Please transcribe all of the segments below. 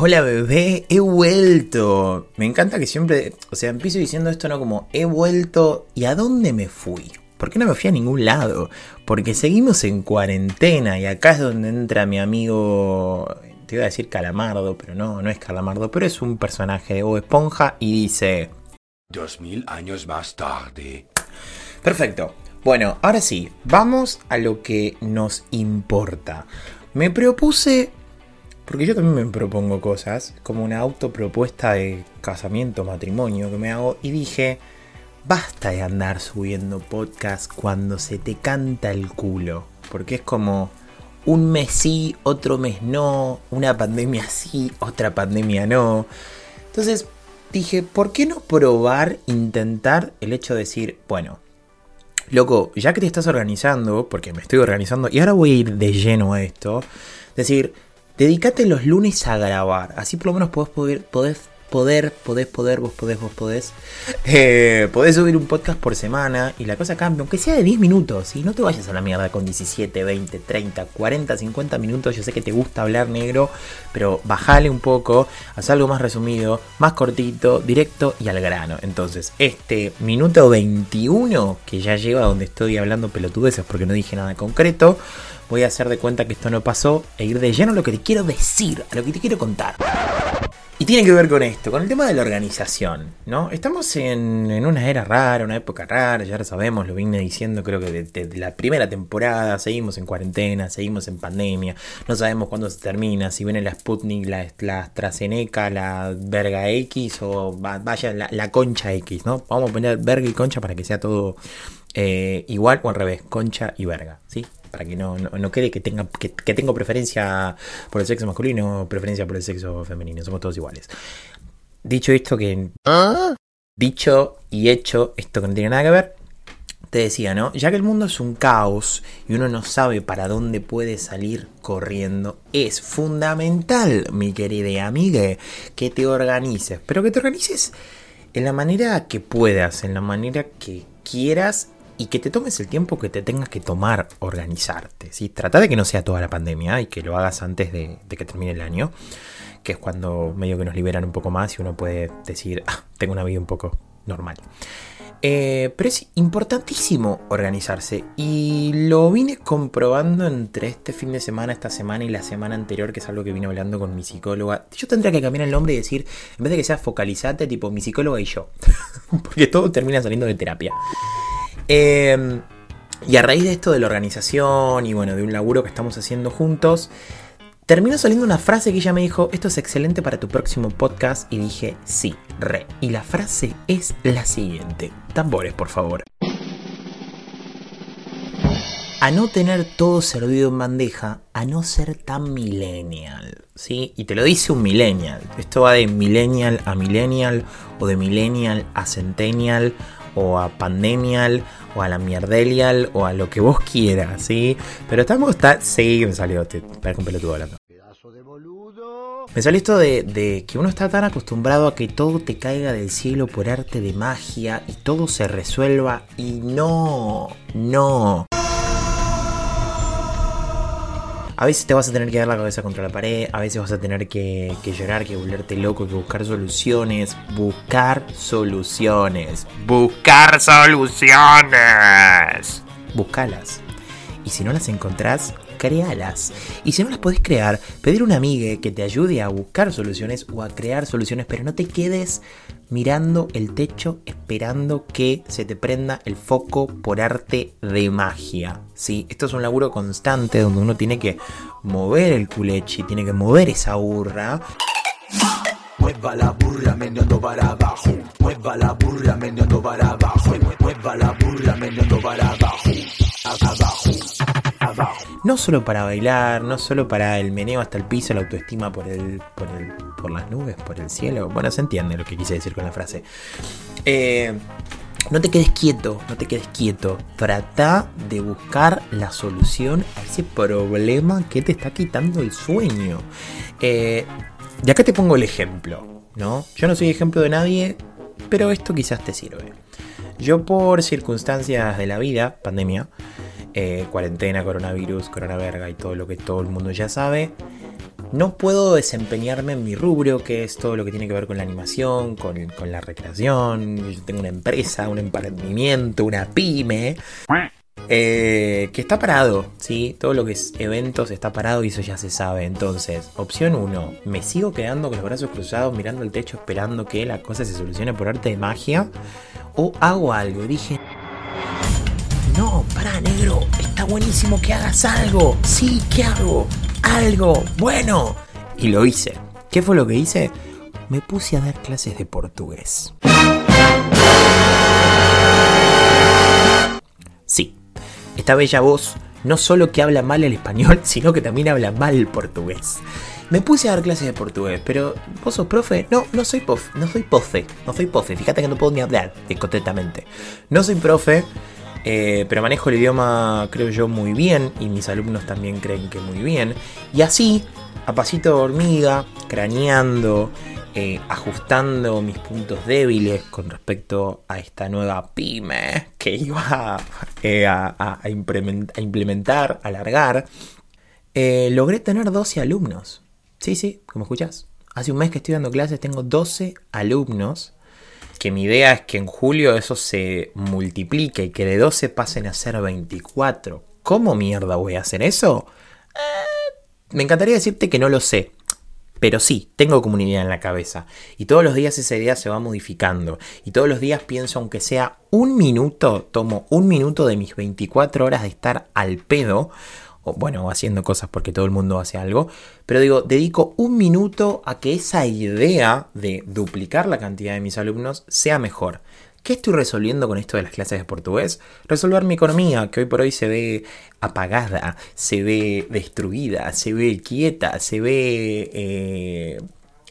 Hola bebé, he vuelto. Me encanta que siempre, o sea, empiezo diciendo esto no como he vuelto y a dónde me fui. ¿Por qué no me fui a ningún lado? Porque seguimos en cuarentena y acá es donde entra mi amigo, te iba a decir Calamardo, pero no, no es Calamardo, pero es un personaje de Bob Esponja y dice... Dos mil años más tarde. Perfecto. Bueno, ahora sí, vamos a lo que nos importa. Me propuse porque yo también me propongo cosas, como una autopropuesta de casamiento, matrimonio que me hago, y dije, basta de andar subiendo podcast cuando se te canta el culo, porque es como un mes sí, otro mes no, una pandemia sí, otra pandemia no. Entonces dije, ¿por qué no probar, intentar el hecho de decir, bueno, loco, ya que te estás organizando, porque me estoy organizando, y ahora voy a ir de lleno a esto, decir, Dedícate los lunes a grabar. Así por lo menos podés poder, poder, podés, poder, vos podés, vos podés. Eh, podés subir un podcast por semana y la cosa cambia, aunque sea de 10 minutos. Y no te vayas a la mierda con 17, 20, 30, 40, 50 minutos. Yo sé que te gusta hablar negro, pero bajale un poco, haz algo más resumido, más cortito, directo y al grano. Entonces, este minuto 21 que ya lleva donde estoy hablando pelotudeces porque no dije nada concreto voy a hacer de cuenta que esto no pasó e ir de lleno a lo que te quiero decir, a lo que te quiero contar. Y tiene que ver con esto, con el tema de la organización, ¿no? Estamos en, una era rara, una época rara, ya lo sabemos, lo vine diciendo creo que desde la primera temporada, seguimos en cuarentena, seguimos en pandemia, no sabemos cuándo se termina, si viene la Sputnik, la, la AstraZeneca, la verga X o vaya la, concha X, ¿no? Vamos a poner verga y concha para que sea todo eh, igual o al revés, concha y verga, ¿sí? Para que no, no, quede que, tenga, que, tengo preferencia por el sexo masculino o preferencia por el sexo femenino. Somos todos iguales. Dicho esto que... Dicho y hecho esto que no tiene nada que ver, te decía, ¿no? Ya que el mundo es un caos y uno no sabe para dónde puede salir corriendo, es fundamental, mi querida amiga, que te organices. Pero que te organices en la manera que puedas, en la manera que quieras y que te tomes el tiempo que te tengas que tomar organizarte. ¿sí? Trata de que no sea toda la pandemia y que lo hagas antes de, que termine el año, que es cuando medio que nos liberan un poco más y uno puede decir, ah, tengo una vida un poco normal. Eh, pero es importantísimo organizarse y lo vine comprobando entre este fin de semana, esta semana y la semana anterior, que es algo que vine hablando con mi psicóloga. Yo tendría que cambiar el nombre y decir, en vez de que sea focalizate, tipo mi psicóloga y yo, porque todo termina saliendo de terapia. Em, y a raíz de esto de la organización y bueno, de un laburo que estamos haciendo juntos, terminó saliendo una frase que ella me dijo, esto es excelente para tu próximo podcast y dije, sí, re. Y la frase es la siguiente. Tambores, por favor. A no tener todo servido en bandeja, a no ser tan millennial, ¿sí? Y te lo dice un millennial. Esto va de millennial a millennial o de millennial a centennial o a Pandemial, o a la Mierdelial, o a lo que vos quieras, ¿sí? Pero estamos, está, sí, me salió, te parece un pelotudo hablando. Me salió esto de, de, que uno está tan acostumbrado a que todo te caiga del cielo por arte de magia y todo se resuelva y no, no. A veces te vas a tener que dar la cabeza contra la pared, a veces vas a tener que, llorar, que volverte loco, que buscar soluciones. Buscar soluciones. Buscar soluciones. Buscalas. Y si no las encontrás, créalas. Y si no las podés crear, pedir a una amiga que te ayude a buscar soluciones o a crear soluciones, pero no te quedes mirando el techo esperando que se te prenda el foco por arte de magia. ¿sí? Esto es un laburo constante donde uno tiene que mover el culechi, tiene que mover esa burra. Mueva la burra meneando para abajo. Mueva la burra meneando para abajo. Mueva la burra meneando para abajo. Abajo. No solo para bailar, no solo para el meneo hasta el piso, la autoestima por el, por el por las nubes, por el cielo. Bueno, se entiende lo que quise decir con la frase. Eh, no te quedes quieto, no te quedes quieto. Trata de buscar la solución a ese problema que te está quitando el sueño. Eh, y acá te pongo el ejemplo, ¿no? Yo no soy ejemplo de nadie, pero esto quizás te sirve. Yo por circunstancias de la vida, pandemia, eh, cuarentena, coronavirus, coronaverga y todo lo que todo el mundo ya sabe, no puedo desempeñarme en mi rubro, que es todo lo que tiene que ver con la animación, con, la recreación. Yo tengo una empresa, un emprendimiento, una pyme. Eh, que está parado, ¿sí? Todo lo que es eventos está parado y eso ya se sabe. Entonces, opción 1, me sigo quedando con los brazos cruzados mirando el techo esperando que la cosa se solucione por arte de magia. O hago algo. Dije, para negro, está buenísimo que hagas algo. Sí, ¿qué hago? Algo, bueno. Y lo hice. ¿Qué fue lo que hice? Me puse a dar clases de portugués. Sí, esta bella voz no solo que habla mal el español, sino que también habla mal el portugués. Me puse a dar clases de portugués, pero ¿vos sos profe? No, no soy profe, no soy pofe, no soy pofe, fíjate que no puedo ni hablar concretamente. No soy profe, eh, pero manejo el idioma creo yo muy bien y mis alumnos también creen que muy bien. Y así, a pasito de hormiga, craneando, eh, ajustando mis puntos débiles con respecto a esta nueva pyme que iba eh, a, implementar, a alargar, logré tener 12 alumnos. Sí, sí, como escuchás. Hace un mes que estoy dando clases, tengo 12 alumnos. Que mi idea es que en julio eso se multiplique y que de 12 pasen a ser 24. ¿Cómo mierda voy a hacer eso? me encantaría decirte que no lo sé. Pero sí, tengo comunidad en la cabeza. Y todos los días esa idea se va modificando. Y todos los días pienso, aunque sea un minuto, tomo un minuto de mis 24 horas de estar al pedo. Bueno, haciendo cosas porque todo el mundo hace algo. Pero digo, dedico un minuto a que esa idea de duplicar la cantidad de mis alumnos sea mejor. ¿Qué estoy resolviendo con esto de las clases de portugués? Resolver mi economía, que hoy por hoy se ve apagada, se ve destruida, se ve quieta, se ve eh,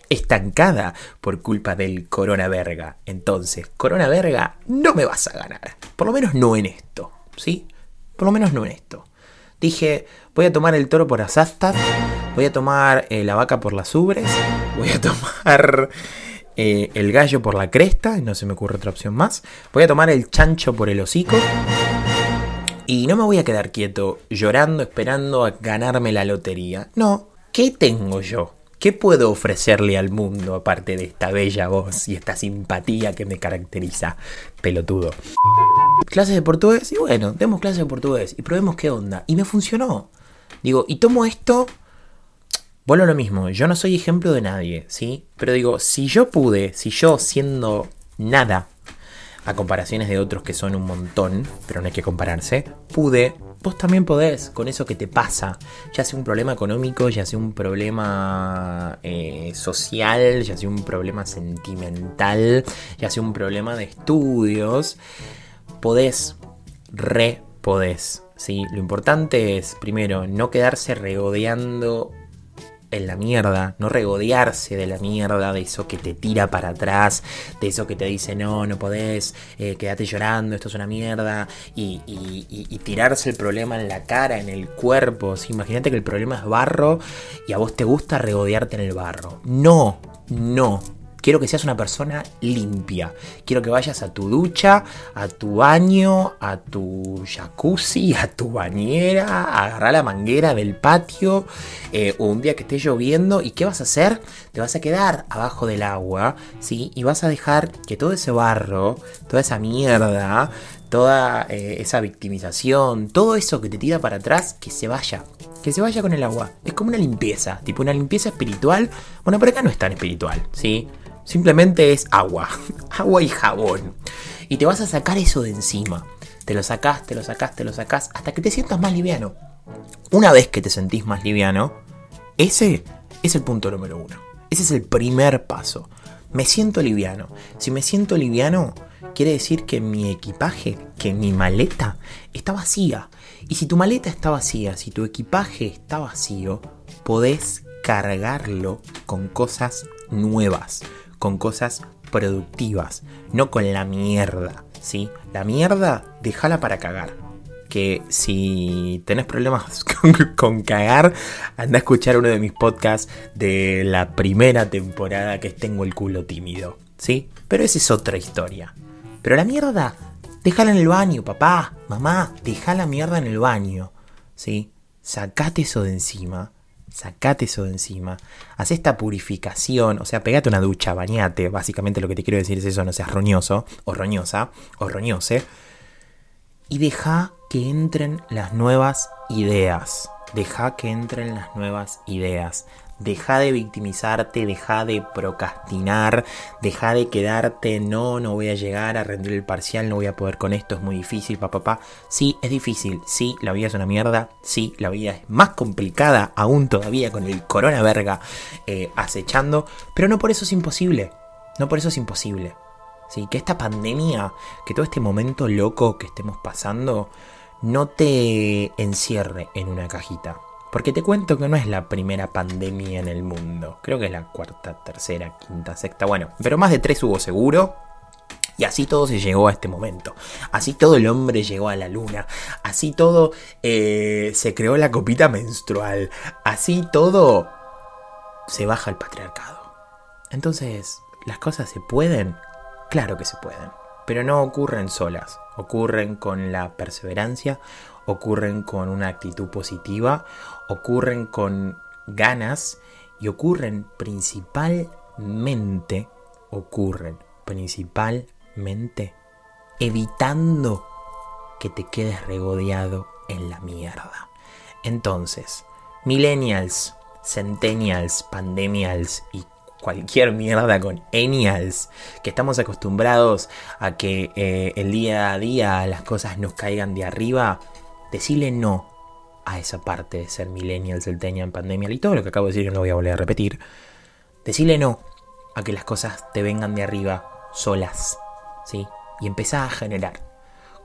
estancada por culpa del corona verga. Entonces, corona verga, no me vas a ganar. Por lo menos no en esto, ¿sí? Por lo menos no en esto. Dije, voy a tomar el toro por asastas, voy a tomar eh, la vaca por las ubres, voy a tomar eh, el gallo por la cresta, no se me ocurre otra opción más. Voy a tomar el chancho por el hocico. Y no me voy a quedar quieto llorando esperando a ganarme la lotería. No, ¿qué tengo yo? ¿Qué puedo ofrecerle al mundo aparte de esta bella voz y esta simpatía que me caracteriza? Pelotudo. Clases de portugués y bueno, demos clases de portugués y probemos qué onda. Y me funcionó. Digo, y tomo esto Vuelvo a lo mismo, yo no soy ejemplo de nadie, ¿sí? Pero digo, si yo pude, si yo siendo nada, a comparaciones de otros que son un montón, pero no hay que compararse, pude, vos también podés con eso que te pasa, ya sea un problema económico, ya sea un problema eh, social, ya sea un problema sentimental, ya sea un problema de estudios, podés, re podés. ¿sí? Lo importante es, primero, no quedarse regodeando en la mierda, no regodearse de la mierda, de eso que te tira para atrás, de eso que te dice no, no podés, eh, quédate llorando, esto es una mierda, y, tirarse el problema en la cara, en el cuerpo. Imagínate que el problema es barro y a vos te gusta regodearte en el barro. No, no, Quiero que seas una persona limpia. Quiero que vayas a tu ducha, a tu baño, a tu jacuzzi, a tu bañera, a agarrar la manguera del patio, eh, un día que esté lloviendo. ¿Y qué vas a hacer? Te vas a quedar abajo del agua, ¿sí? Y vas a dejar que todo ese barro, toda esa mierda, toda eh, esa victimización, todo eso que te tira para atrás, que se vaya. Que se vaya con el agua. Es como una limpieza, tipo una limpieza espiritual. Bueno, por acá no es tan espiritual, ¿sí? Simplemente es agua. agua y jabón. Y te vas a sacar eso de encima. Te lo sacás, te lo sacás, te lo sacás, hasta que te sientas más liviano. Una vez que te sentís más liviano, ese es el punto número uno. Ese es el primer paso. Me siento liviano. Si me siento liviano, quiere decir que mi equipaje, que mi maleta está vacía. Y si tu maleta está vacía, si tu equipaje está vacío, podés cargarlo con cosas nuevas, con cosas productivas, no con la mierda, ¿sí? La mierda, déjala para cagar. Que si tenés problemas con, cagar, anda a escuchar uno de mis podcasts de la primera temporada que Tengo el culo tímido, ¿sí? Pero esa es otra historia. Pero la mierda, déjala en el baño, papá, mamá, deja la mierda en el baño, ¿sí? Sacate eso de encima, sacate eso de encima, haz esta purificación, o sea, pegate una ducha, bañate, básicamente lo que te quiero decir es eso, no seas roñoso, o roñosa, o roñose, y deja que entren las nuevas ideas, deja que entren las nuevas ideas, Deja de victimizarte, deja de procrastinar, deja de quedarte, no, no voy a llegar a rendir el parcial, no voy a poder con esto, es muy difícil, papá, papá. Sí, es difícil, sí, la vida es una mierda, sí, la vida es más complicada aún todavía con el corona verga eh, acechando, pero no por eso es imposible, no por eso es imposible. Sí, que esta pandemia, que todo este momento loco que estemos pasando, no te encierre en una cajita porque te cuento que no es la primera pandemia en el mundo. Creo que es la cuarta, tercera, quinta, sexta. Bueno, pero más de tres hubo seguro. Y así todo se llegó a este momento. Así todo el hombre llegó a la luna. Así todo eh, se creó la copita menstrual. Así todo se baja el patriarcado. Entonces, ¿las cosas se pueden? Claro que se pueden. Pero no ocurren solas. Ocurren con la perseverancia, ocurren con una actitud positiva, ocurren con ganas y ocurren principalmente, ocurren principalmente evitando que te quedes regodeado en la mierda. Entonces, millennials, centennials, pandemials y cualquier mierda con enials, que estamos acostumbrados a que eh, el día a día las cosas nos caigan de arriba, decirle no a esa parte de ser millennial, en pandemia y todo lo que acabo de decir no lo voy a volver a repetir. Decirle no a que las cosas te vengan de arriba solas, ¿sí? Y empezar a generar.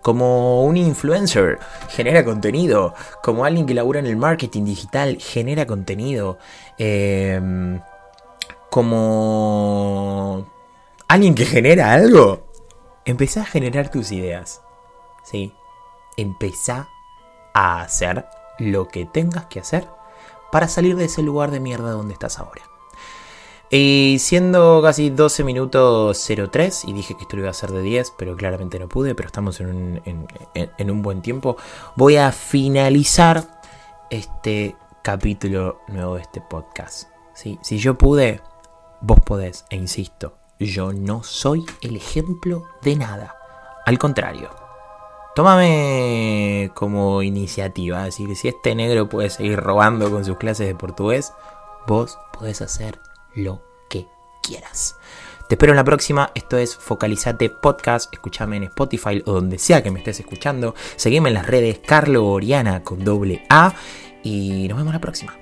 Como un influencer genera contenido, como alguien que labura en el marketing digital genera contenido, em, como alguien que genera algo, empezá a generar tus ideas, ¿sí? Empezá a hacer lo que tengas que hacer para salir de ese lugar de mierda donde estás ahora. Y siendo casi 12 minutos 03, y dije que esto lo iba a hacer de 10, pero claramente no pude, pero estamos en un, en, un buen tiempo, voy a finalizar este capítulo nuevo de este podcast. Si yo pude, vos podés, e insisto, yo no soy el ejemplo de nada. Al contrario, Tómame como iniciativa, es decir, si este negro puede seguir robando con sus clases de portugués, vos podés hacer lo que quieras. Te espero en la próxima, esto es Focalizate Podcast, escúchame en Spotify o donde sea que me estés escuchando, seguime en las redes Carlo Oriana con doble A y nos vemos la próxima.